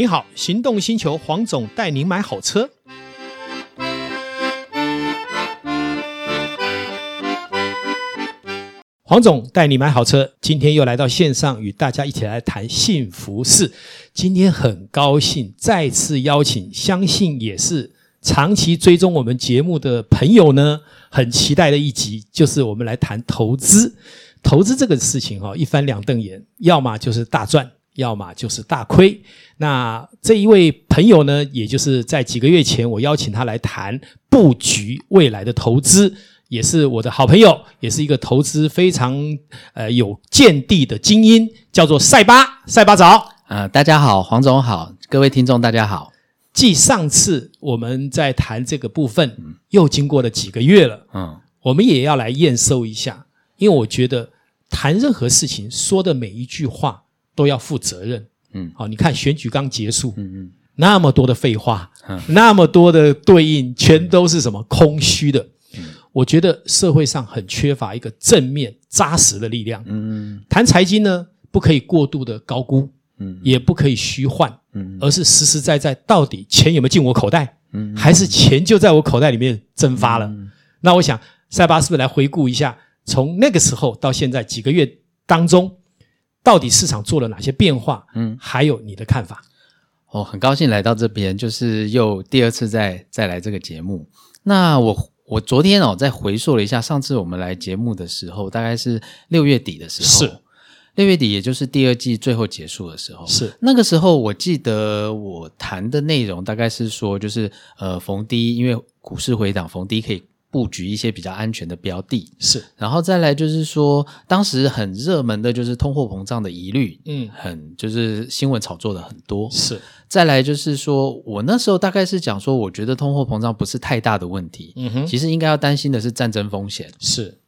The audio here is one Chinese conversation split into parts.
你好，行动星球黄总带您买好车。黄总带你买好车，今天又来到线上与大家一起来谈幸福事。今天很高兴再次邀请，相信也是长期追踪我们节目的朋友呢，很期待的一集，就是我们来谈投资。投资这个事情哈，一翻两瞪眼，要么就是大赚，要么就是大亏。那这一位朋友呢，也就是在几个月前，我邀请他来谈布局未来的投资。也是我的好朋友，也是一个投资非常呃有见地的精英，叫做赛巴。赛巴早啊、呃，大家好，黄总好，各位听众大家好。继上次我们在谈这个部分，嗯、又经过了几个月了，嗯，我们也要来验收一下，因为我觉得谈任何事情说的每一句话都要负责任，嗯，好，你看选举刚结束，嗯嗯，那么多的废话，嗯，那么多的对应，全都是什么空虚的。我觉得社会上很缺乏一个正面扎实的力量。嗯嗯，谈财经呢，不可以过度的高估，嗯，也不可以虚幻，嗯，而是实实在在，到底钱有没有进我口袋，嗯，还是钱就在我口袋里面蒸发了？嗯，那我想塞巴是不是来回顾一下，从那个时候到现在几个月当中，到底市场做了哪些变化？嗯，还有你的看法？哦，很高兴来到这边，就是又第二次再再来这个节目。那我。我昨天哦，在回溯了一下上次我们来节目的时候，大概是六月底的时候，是六月底，也就是第二季最后结束的时候。是那个时候，我记得我谈的内容大概是说，就是呃，逢低，因为股市回档，逢低可以布局一些比较安全的标的。是，然后再来就是说，当时很热门的就是通货膨胀的疑虑，嗯，很就是新闻炒作的很多。是。再来就是说，我那时候大概是讲说，我觉得通货膨胀不是太大的问题，嗯哼，其实应该要担心的是战争风险。是，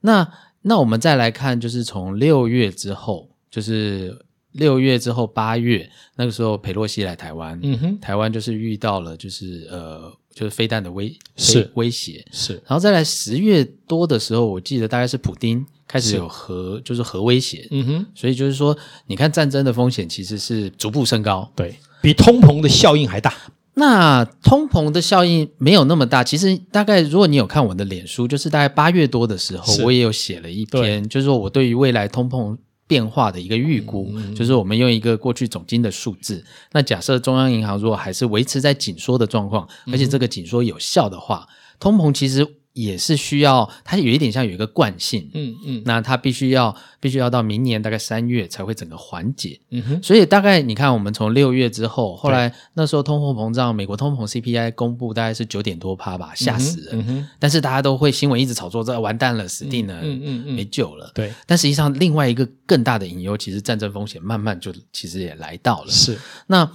那那我们再来看，就是从六月之后，就是六月之后八月那个时候，佩洛西来台湾，嗯哼，台湾就是遇到了就是呃就是飞弹的威是威胁是，然后再来十月多的时候，我记得大概是普丁开始有核就是核威胁，嗯哼，所以就是说，你看战争的风险其实是逐步升高，对。比通膨的效应还大。那通膨的效应没有那么大。其实大概如果你有看我的脸书，就是大概八月多的时候，我也有写了一篇，就是说我对于未来通膨变化的一个预估，嗯嗯，就是我们用一个过去总金的数字。那假设中央银行如果还是维持在紧缩的状况，而且这个紧缩有效的话，通膨其实。也是需要，它有一点像有一个惯性，嗯嗯，那它必须要必须要到明年大概三月才会整个缓解，嗯哼，所以大概你看，我们从六月之后，后来那时候通货膨胀，美国通膨 CPI 公布大概是九点多趴吧，吓死人，嗯哼，但是大家都会新闻一直炒作，这完蛋了，死定了，嗯嗯嗯，没救了，对，但实际上另外一个更大的隐忧，其实战争风险慢慢就其实也来到了，是，那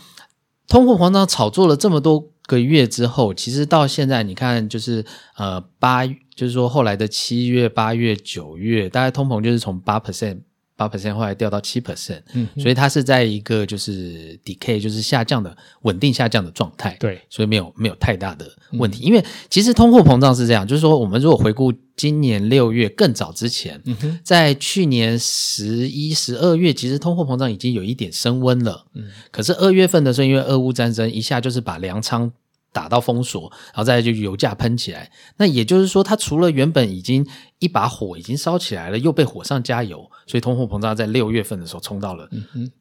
通货膨胀炒作了这么多个月之后，其实到现在你看，就是呃八，就是说后来的七月、八月、九月，大概通膨就是从八 percent。八 percent 后来掉到七 percent，嗯，所以它是在一个就是 decay，就是下降的稳定下降的状态，对，所以没有没有太大的问题。嗯、因为其实通货膨胀是这样，就是说我们如果回顾今年六月更早之前，在去年十一、十二月，其实通货膨胀已经有一点升温了，嗯，可是二月份的时候，因为俄乌战争一下就是把粮仓。打到封锁，然后再就油价喷起来。那也就是说，它除了原本已经一把火已经烧起来了，又被火上加油，所以通货膨胀在六月份的时候冲到了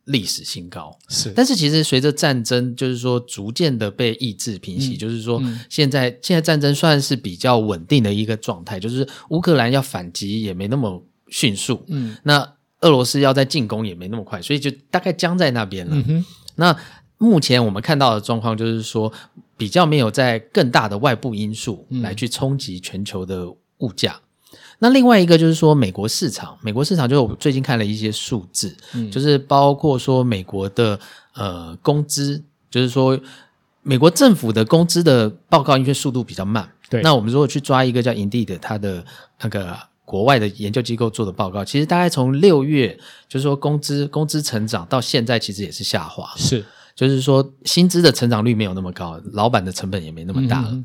历史新高。是，但是其实随着战争，就是说逐渐的被抑制平息，就是说现在现在战争算是比较稳定的一个状态，就是乌克兰要反击也没那么迅速，嗯，那俄罗斯要在进攻也没那么快，所以就大概僵在那边了。那目前我们看到的状况就是说，比较没有在更大的外部因素来去冲击全球的物价。嗯、那另外一个就是说，美国市场，美国市场就是我最近看了一些数字，嗯、就是包括说美国的呃工资，就是说美国政府的工资的报告，因为速度比较慢。对，那我们如果去抓一个叫 Indeed 它的那个国外的研究机构做的报告，其实大概从六月，就是说工资工资成长到现在，其实也是下滑。是。就是说，薪资的成长率没有那么高，老板的成本也没那么大了。嗯、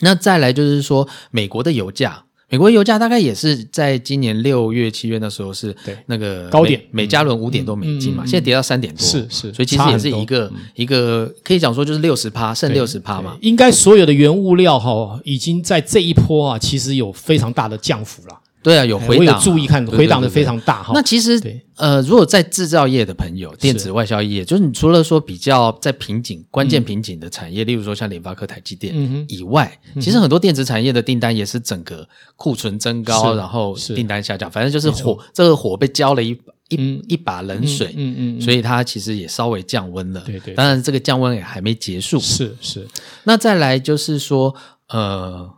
那再来就是说，美国的油价，美国油价大概也是在今年六月、七月那时候是那个高点，每加仑五点多美金嘛，现在跌到三点多，是是，所以其实也是一个一个可以讲说就是六十趴，剩六十趴嘛。应该所有的原物料哈，已经在这一波啊，其实有非常大的降幅了。对啊，有回档，我有注意看，回档的非常大哈。那其实，呃，如果在制造业的朋友，电子外销业，就是你除了说比较在瓶颈、关键瓶颈的产业，例如说像联发科、台积电以外，其实很多电子产业的订单也是整个库存增高，然后订单下降，反正就是火，这个火被浇了一一一把冷水，嗯嗯，所以它其实也稍微降温了。对对，当然这个降温也还没结束。是是，那再来就是说，呃，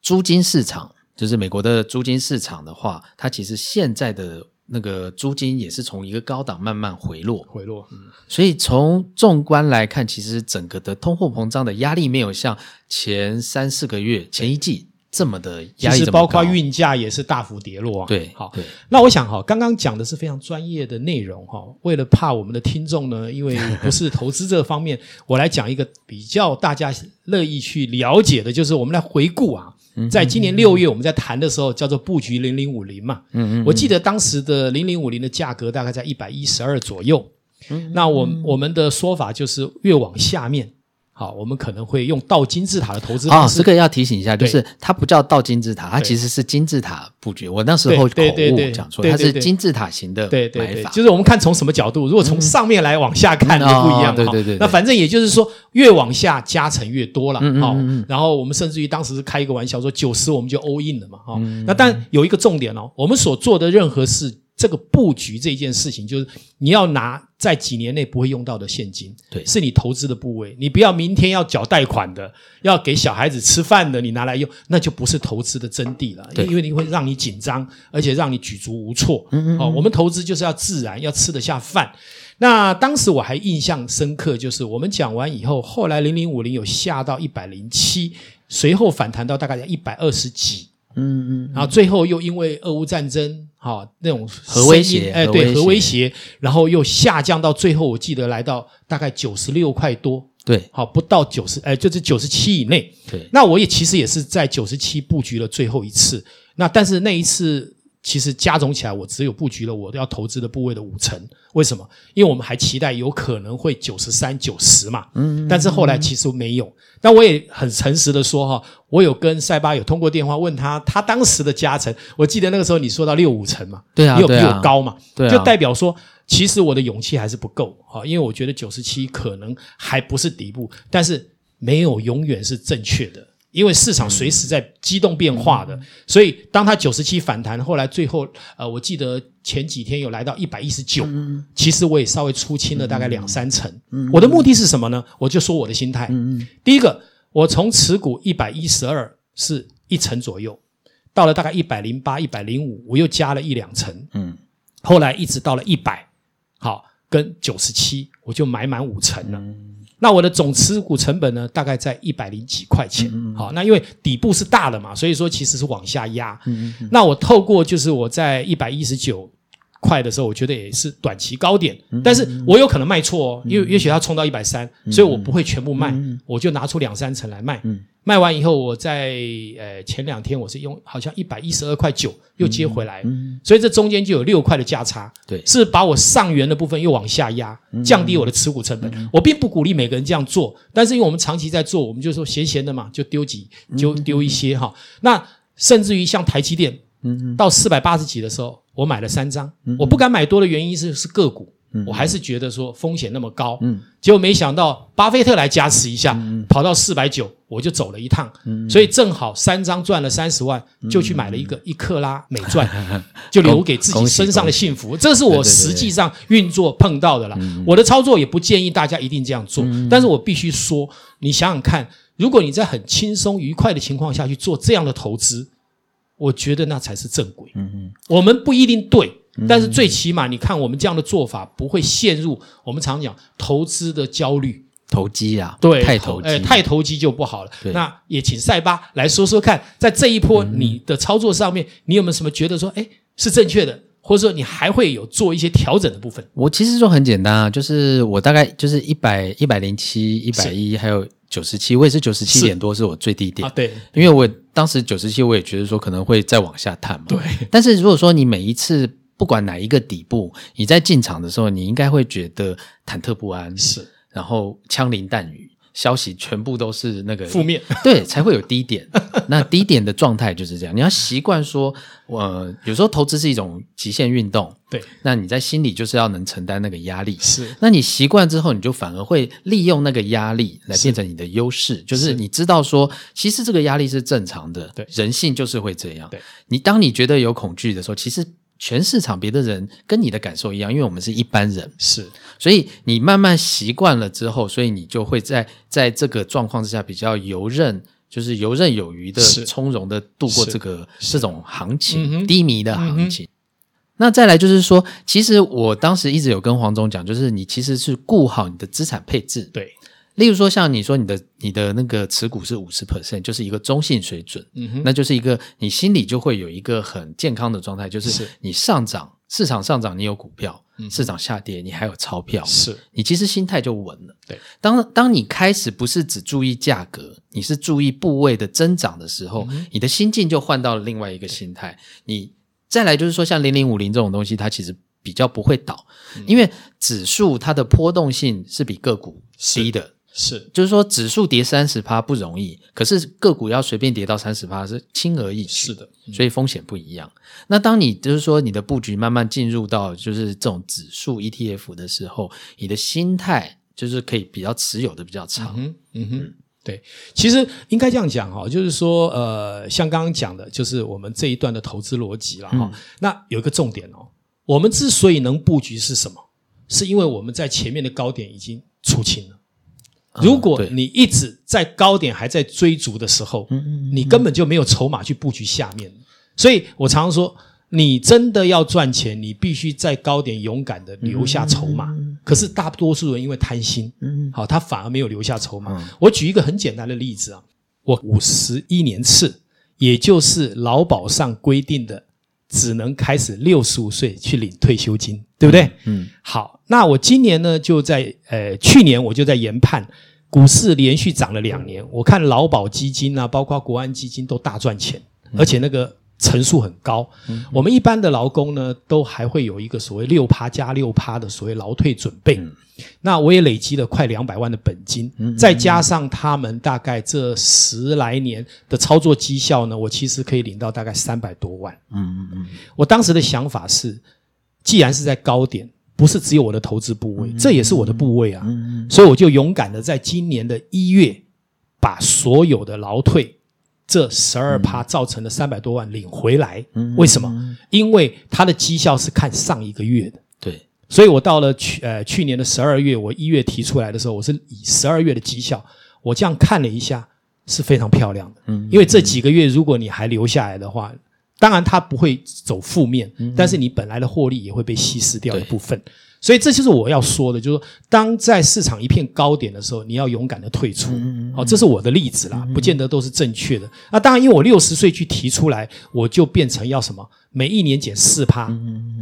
租金市场。就是美国的租金市场的话，它其实现在的那个租金也是从一个高档慢慢回落，回落。嗯，所以从纵观来看，其实整个的通货膨胀的压力没有像前三四个月、前一季这么的压力。其实包括运价也是大幅跌落啊。对，好。那我想哈，刚刚讲的是非常专业的内容哈。为了怕我们的听众呢，因为不是投资这方面，我来讲一个比较大家乐意去了解的，就是我们来回顾啊。在今年六月，我们在谈的时候叫做布局零零五零嘛。嗯嗯。我记得当时的零零五零的价格大概在一百一十二左右。嗯。那我我们的说法就是越往下面，好，我们可能会用倒金字塔的投资方式。哦，这个要提醒一下，就是它不叫倒金字塔，它其实是金字塔布局。我那时候口误讲错，它是金字塔型的买法。对对对，就是我们看从什么角度，如果从上面来往下看就不一样。对对对。那反正也就是说，越往下加成越多了。好，然后我们甚至于当时是开一个玩笑说九十我们就 all in 了嘛。哈，那但有一个重点哦，我们所做的任何事。这个布局这件事情，就是你要拿在几年内不会用到的现金，对，是你投资的部位。你不要明天要缴贷款的，要给小孩子吃饭的，你拿来用，那就不是投资的真谛了。对，因为你会让你紧张，而且让你举足无措。嗯嗯。哦，我们投资就是要自然，要吃得下饭。那当时我还印象深刻，就是我们讲完以后，后来零零五零有下到一百零七，随后反弹到大概在一百二十几。嗯嗯，然后最后又因为俄乌战争，哈那种核威胁，哎对核威胁，然后又下降到最后，我记得来到大概九十六块多，对，好不到九十，哎就是九十七以内，对。那我也其实也是在九十七布局了最后一次，那但是那一次。其实加总起来，我只有布局了我要投资的部位的五成。为什么？因为我们还期待有可能会九十三、九十嘛。嗯。但是后来其实没有。但我也很诚实的说哈，我有跟塞巴有通过电话问他，他当时的加成，我记得那个时候你说到六五成嘛。对啊。你有比我高嘛？对啊。就代表说，其实我的勇气还是不够哈，因为我觉得九十七可能还不是底部，但是没有永远是正确的。因为市场随时在机动变化的，所以当它九十七反弹，后来最后呃，我记得前几天有来到一百一十九，其实我也稍微出清了大概两三成。我的目的是什么呢？我就说我的心态。第一个，我从持股一百一十二是一成左右，到了大概一百零八、一百零五，我又加了一两成。嗯，后来一直到了一百，好，跟九十七，我就买满五成了。那我的总持股成本呢，大概在一百零几块钱。嗯嗯好，那因为底部是大的嘛，所以说其实是往下压。那我透过就是我在一百一十九块的时候，我觉得也是短期高点，但是我有可能卖错哦，因为也许它冲到一百三，所以我不会全部卖，我就拿出两三成来卖。嗯。卖完以后，我在呃前两天我是用好像一百一十二块九又接回来，嗯，所以这中间就有六块的价差，对，是把我上缘的部分又往下压，降低我的持股成本。我并不鼓励每个人这样做，但是因为我们长期在做，我们就说闲闲的嘛，就丢几就丢一些哈。那甚至于像台积电，嗯，到四百八十几的时候，我买了三张，我不敢买多的原因是是个股。我还是觉得说风险那么高，嗯，结果没想到巴菲特来加持一下，嗯，跑到四百九，我就走了一趟，嗯，所以正好三张赚了三十万，就去买了一个一克拉美 钻，就留给自己身上的幸福。这是我实际上运作碰到的啦。我的操作也不建议大家一定这样做，但是我必须说，你想想看，如果你在很轻松愉快的情况下去做这样的投资，我觉得那才是正轨。嗯嗯，我们不一定对。但是最起码，你看我们这样的做法不会陷入我们常讲投资的焦虑、投机啊，对，太投机，哎，太投机就不好了。那也请塞巴来说说看，在这一波你的操作上面，你有没有什么觉得说，哎，是正确的，或者说你还会有做一些调整的部分？我其实说很简单啊，就是我大概就是一百一百零七、一百一，还有九十七，我也是九十七点多是我最低点啊。对，因为我当时九十七我也觉得说可能会再往下探嘛。对。但是如果说你每一次不管哪一个底部，你在进场的时候，你应该会觉得忐忑不安，是，然后枪林弹雨。消息全部都是那个负面，对，才会有低点。那低点的状态就是这样。你要习惯说，呃，有时候投资是一种极限运动，对。那你在心里就是要能承担那个压力，是。那你习惯之后，你就反而会利用那个压力来变成你的优势，就是你知道说，其实这个压力是正常的，对，人性就是会这样。对，你当你觉得有恐惧的时候，其实。全市场别的人跟你的感受一样，因为我们是一般人，是，所以你慢慢习惯了之后，所以你就会在在这个状况之下比较游刃，就是游刃有余的、从容的度过这个这种行情低迷的行情。那再来就是说，其实我当时一直有跟黄总讲，就是你其实是顾好你的资产配置，对。例如说，像你说你的你的那个持股是五十 percent，就是一个中性水准，嗯哼，那就是一个你心里就会有一个很健康的状态，就是你上涨，市场上涨你有股票，嗯，市场下跌你还有钞票，是。你其实心态就稳了。对，当当你开始不是只注意价格，你是注意部位的增长的时候，嗯，你的心境就换到了另外一个心态。你再来就是说，像零零五零这种东西，它其实比较不会倒，嗯，因为指数它的波动性是比个股低的。是，就是说指数跌三十趴不容易，可是个股要随便跌到三十趴是轻而易举。是的，所以风险不一样。那当你就是说你的布局慢慢进入到就是这种指数 ETF 的时候，你的心态就是可以比较持有的比较长。嗯哼，嗯哼，对，其实应该这样讲哈，就是说呃，像刚刚讲的，就是我们这一段的投资逻辑了哈。那有一个重点哦，我们之所以能布局是什么？是因为我们在前面的高点已经出清了。如果你一直在高点还在追逐的时候，你根本就没有筹码去布局下面。所以我常常说，你真的要赚钱，你必须在高点勇敢的留下筹码。可是大多数人因为贪心，好，他反而没有留下筹码。我举一个很简单的例子啊，我五十一年次，也就是劳保上规定的，只能开始六十五岁去领退休金，对不对？嗯，好，那我今年呢，就在呃去年我就在研判。股市连续涨了两年，我看劳保基金啊，包括国安基金都大赚钱，而且那个成数很高。嗯、我们一般的劳工呢，都还会有一个所谓六趴加六趴的所谓劳退准备。嗯、那我也累积了快两百万的本金，嗯、再加上他们大概这十来年的操作绩效呢，我其实可以领到大概三百多万。嗯嗯嗯。我当时的想法是，既然是在高点。不是只有我的投资部位，这也是我的部位啊，所以我就勇敢的在今年的一月，把所有的劳退这十二趴造成的三百多万领回来。为什么？因为它的绩效是看上一个月的。对，所以我到了去呃去年的十二月，我一月提出来的时候，我是以十二月的绩效，我这样看了一下，是非常漂亮的。嗯，因为这几个月如果你还留下来的话。当然，它不会走负面，但是你本来的获利也会被稀释掉一部分。所以这就是我要说的，就是说，当在市场一片高点的时候，你要勇敢的退出。好，这是我的例子啦，不见得都是正确的。那当然，因为我六十岁去提出来，我就变成要什么？每一年减四趴，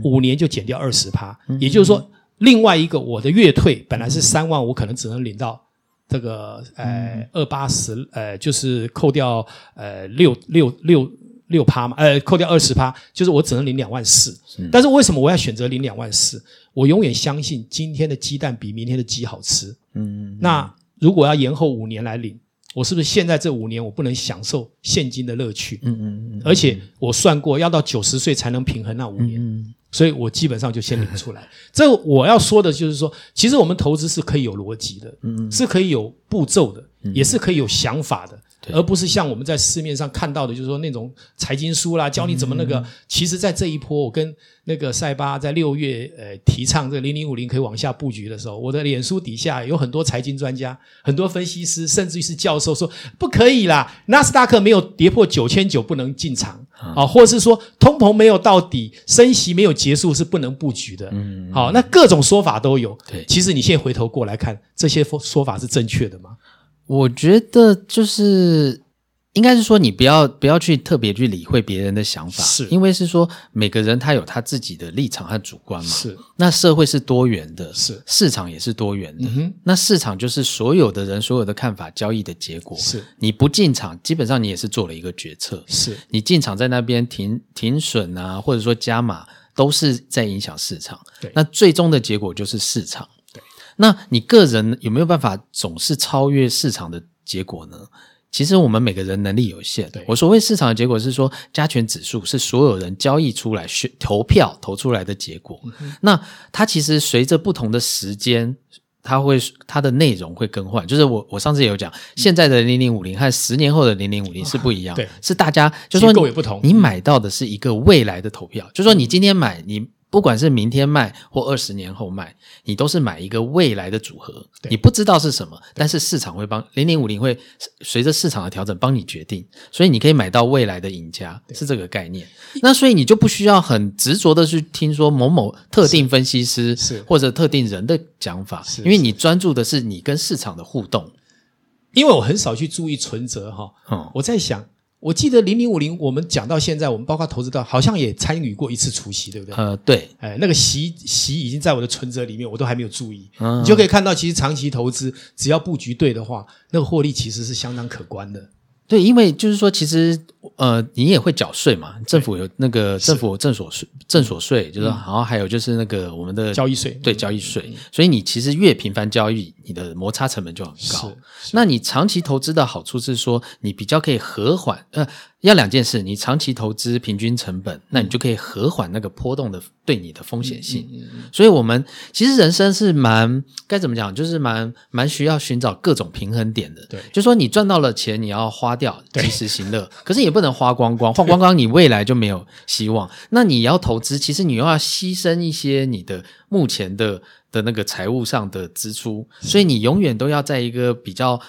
五年就减掉二十趴。也就是说，另外一个我的月退本来是三万，我可能只能领到这个呃二八十，呃就是扣掉呃六六六。六趴嘛，呃，扣掉二十趴，就是我只能领两万四。但是为什么我要选择领两万四？我永远相信今天的鸡蛋比明天的鸡好吃。嗯，嗯，那如果要延后五年来领，我是不是现在这五年我不能享受现金的乐趣？嗯嗯嗯。而且我算过，要到九十岁才能平衡那五年。嗯嗯。所以我基本上就先领出来。这我要说的就是说，其实我们投资是可以有逻辑的，嗯，是可以有步骤的，也是可以有想法的。而不是像我们在市面上看到的，就是说那种财经书啦，教你怎么那个。嗯、其实，在这一波，我跟那个塞巴在六月呃提倡这个零零五零可以往下布局的时候，我的脸书底下有很多财经专家、很多分析师，甚至于是教授说不可以啦，纳斯达克没有跌破九千九不能进场啊、哦，或者是说通膨没有到底，升息没有结束是不能布局的。嗯，好，那各种说法都有。对，其实你现在回头过来看，这些说法是正确的吗？我觉得就是应该是说，你不要不要去特别去理会别人的想法，是因为是说每个人他有他自己的立场和主观嘛。是，那社会是多元的，是市场也是多元的。嗯，那市场就是所有的人所有的看法交易的结果。是，你不进场，基本上你也是做了一个决策。是你进场在那边停停损啊，或者说加码，都是在影响市场。对，那最终的结果就是市场。对，那你个人有没有办法总是超越市场的结果呢？其实我们每个人能力有限。对，我所谓市场的结果是说，加权指数是所有人交易出来、选投票投出来的结果。嗯、那它其实随着不同的时间，它会它的内容会更换。就是我我上次也有讲，现在的零零五零和十年后的零零五零是不一样。对，是大家就说结构也不同。你买到的是一个未来的投票，嗯、就说你今天买你。不管是明天卖或二十年后卖，你都是买一个未来的组合，你不知道是什么，但是市场会帮零零五零会随着市场的调整帮你决定，所以你可以买到未来的赢家，是这个概念。那所以你就不需要很执着的去听说某某特定分析师是或者特定人的讲法，因为你专注的是你跟市场的互动。因为我很少去注意存折哈，嗯，我在想。我记得零零五零，我们讲到现在，我们包括投资到，好像也参与过一次除夕，对不对？呃，对，哎，那个息息已经在我的存折里面，我都还没有注意。嗯，你就可以看到，其实长期投资，只要布局对的话，那个获利其实是相当可观的。对，因为就是说，其实呃，你也会缴税嘛，政府有那个政府正所税，正所税，就是，然后还有就是那个我们的交易税，对，交易税。所以你其实越频繁交易，你的摩擦成本就很高。那你长期投资的好处是说，你比较可以和缓，呃。要两件事，你长期投资平均成本，那你就可以和缓那个波动的对你的风险性。所以，我们其实人生是蛮该怎么讲，就是蛮蛮需要寻找各种平衡点的。对，就说你赚到了钱，你要花掉，及时行乐，可是也不能花光光，花光光你未来就没有希望。那你要投资，其实你又要牺牲一些你的目前的的那个财务上的支出，所以你永远都要在一个比较。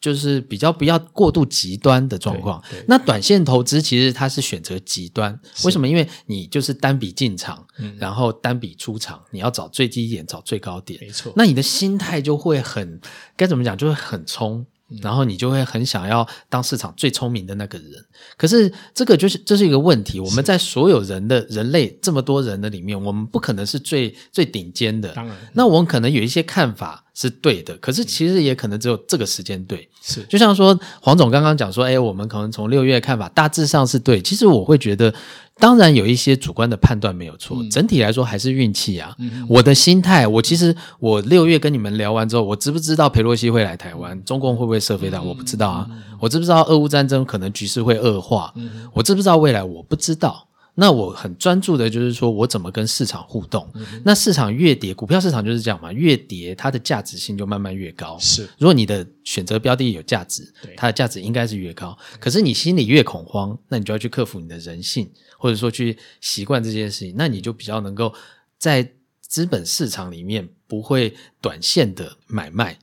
就是比较不要过度极端的状况。那短线投资其实它是选择极端，为什么？因为你就是单笔进场，嗯、然后单笔出场，你要找最低点，找最高点。没错。那你的心态就会很该怎么讲？就会很冲，然后你就会很想要当市场最聪明的那个人。可是这个就是这是一个问题。我们在所有人的人类这么多人的里面，我们不可能是最最顶尖的。当然，那我们可能有一些看法。是对的，可是其实也可能只有这个时间对。是，就像说黄总刚刚讲说，哎，我们可能从六月看法大致上是对。其实我会觉得，当然有一些主观的判断没有错，嗯、整体来说还是运气啊。嗯、我的心态，我其实我六月跟你们聊完之后，我知不知道佩洛西会来台湾？中共会不会射飞弹？我不知道啊。嗯、我知不知道俄乌战争可能局势会恶化？嗯、我知不知道未来？我不知道。那我很专注的就是说我怎么跟市场互动。嗯、那市场越跌，股票市场就是这样嘛，越跌它的价值性就慢慢越高。是，如果你的选择标的有价值，它的价值应该是越高。可是你心里越恐慌，那你就要去克服你的人性，或者说去习惯这件事情，那你就比较能够在资本市场里面不会短线的买卖。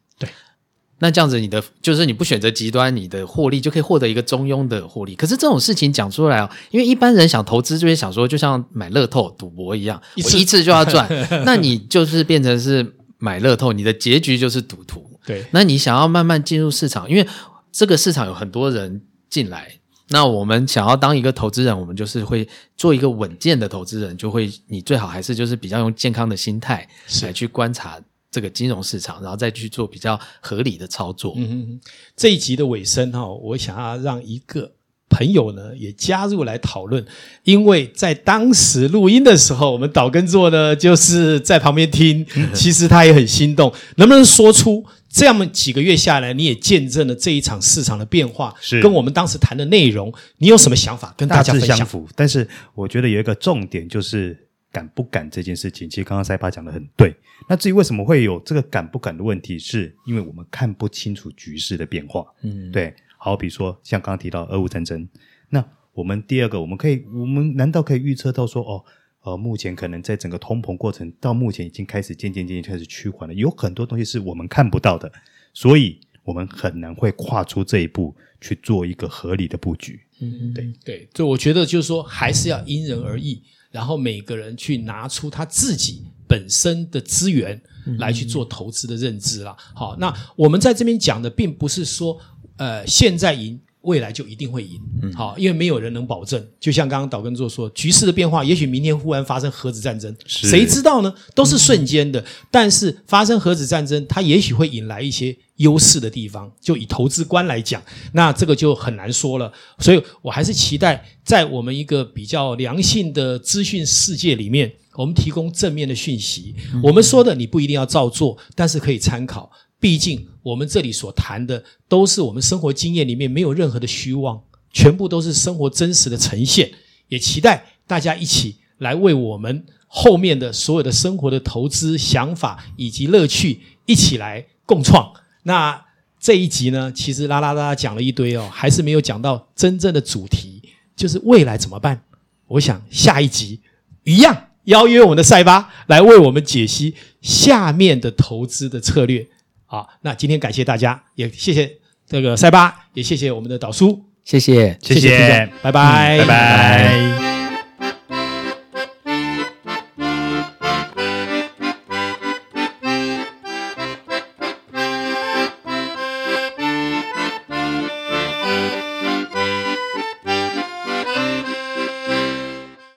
那这样子，你的就是你不选择极端，你的获利就可以获得一个中庸的获利。可是这种事情讲出来哦，因为一般人想投资就会想说，就像买乐透赌博一样，一次，我一次就要赚。那你就是变成是买乐透，你的结局就是赌徒。对，那你想要慢慢进入市场，因为这个市场有很多人进来。那我们想要当一个投资人，我们就是会做一个稳健的投资人，就会你最好还是就是比较用健康的心态来去观察。这个金融市场，然后再去做比较合理的操作。嗯哼，这一集的尾声哈，我想要让一个朋友呢也加入来讨论，因为在当时录音的时候，我们岛根座呢就是在旁边听，其实他也很心动。能不能说出这样几个月下来，你也见证了这一场市场的变化，是跟我们当时谈的内容，你有什么想法跟大家分享？大致相符，但是我觉得有一个重点就是。敢不敢这件事情，其实刚刚塞巴讲的很对。那至于为什么会有这个敢不敢的问题，是因为我们看不清楚局势的变化。嗯，对。好比说，像刚刚提到俄乌战争，那我们第二个，我们可以，我们难道可以预测到说，哦，呃，目前可能在整个通膨过程到目前已经开始渐渐渐渐开始趋缓了，有很多东西是我们看不到的，所以我们很难会跨出这一步去做一个合理的布局。嗯，对对，就我觉得就是说，还是要因人而异。然后每个人去拿出他自己本身的资源来去做投资的认知了。好，那我们在这边讲的并不是说，呃，现在赢未来就一定会赢。嗯，好，因为没有人能保证。就像刚刚岛根座说，局势的变化，也许明天忽然发生核子战争，谁知道呢？都是瞬间的。嗯、但是发生核子战争，它也许会引来一些优势的地方。就以投资观来讲，那这个就很难说了。所以我还是期待，在我们一个比较良性的资讯世界里面，我们提供正面的讯息。嗯、我们说的你不一定要照做，但是可以参考。毕竟我们这里所谈的都是我们生活经验里面没有任何的虚妄，全部都是生活真实的呈现。也期待大家一起来为我们后面的所有的生活的投资想法以及乐趣一起来共创。那这一集呢，其实啦啦啦讲了一堆哦，还是没有讲到真正的主题，就是未来怎么办？我想下一集一样邀约我们的赛巴来为我们解析下面的投资的策略。好，那今天感谢大家，也谢谢这个塞巴，也谢谢我们的导叔，谢谢，谢谢，谢谢，拜拜，嗯，拜拜。拜拜。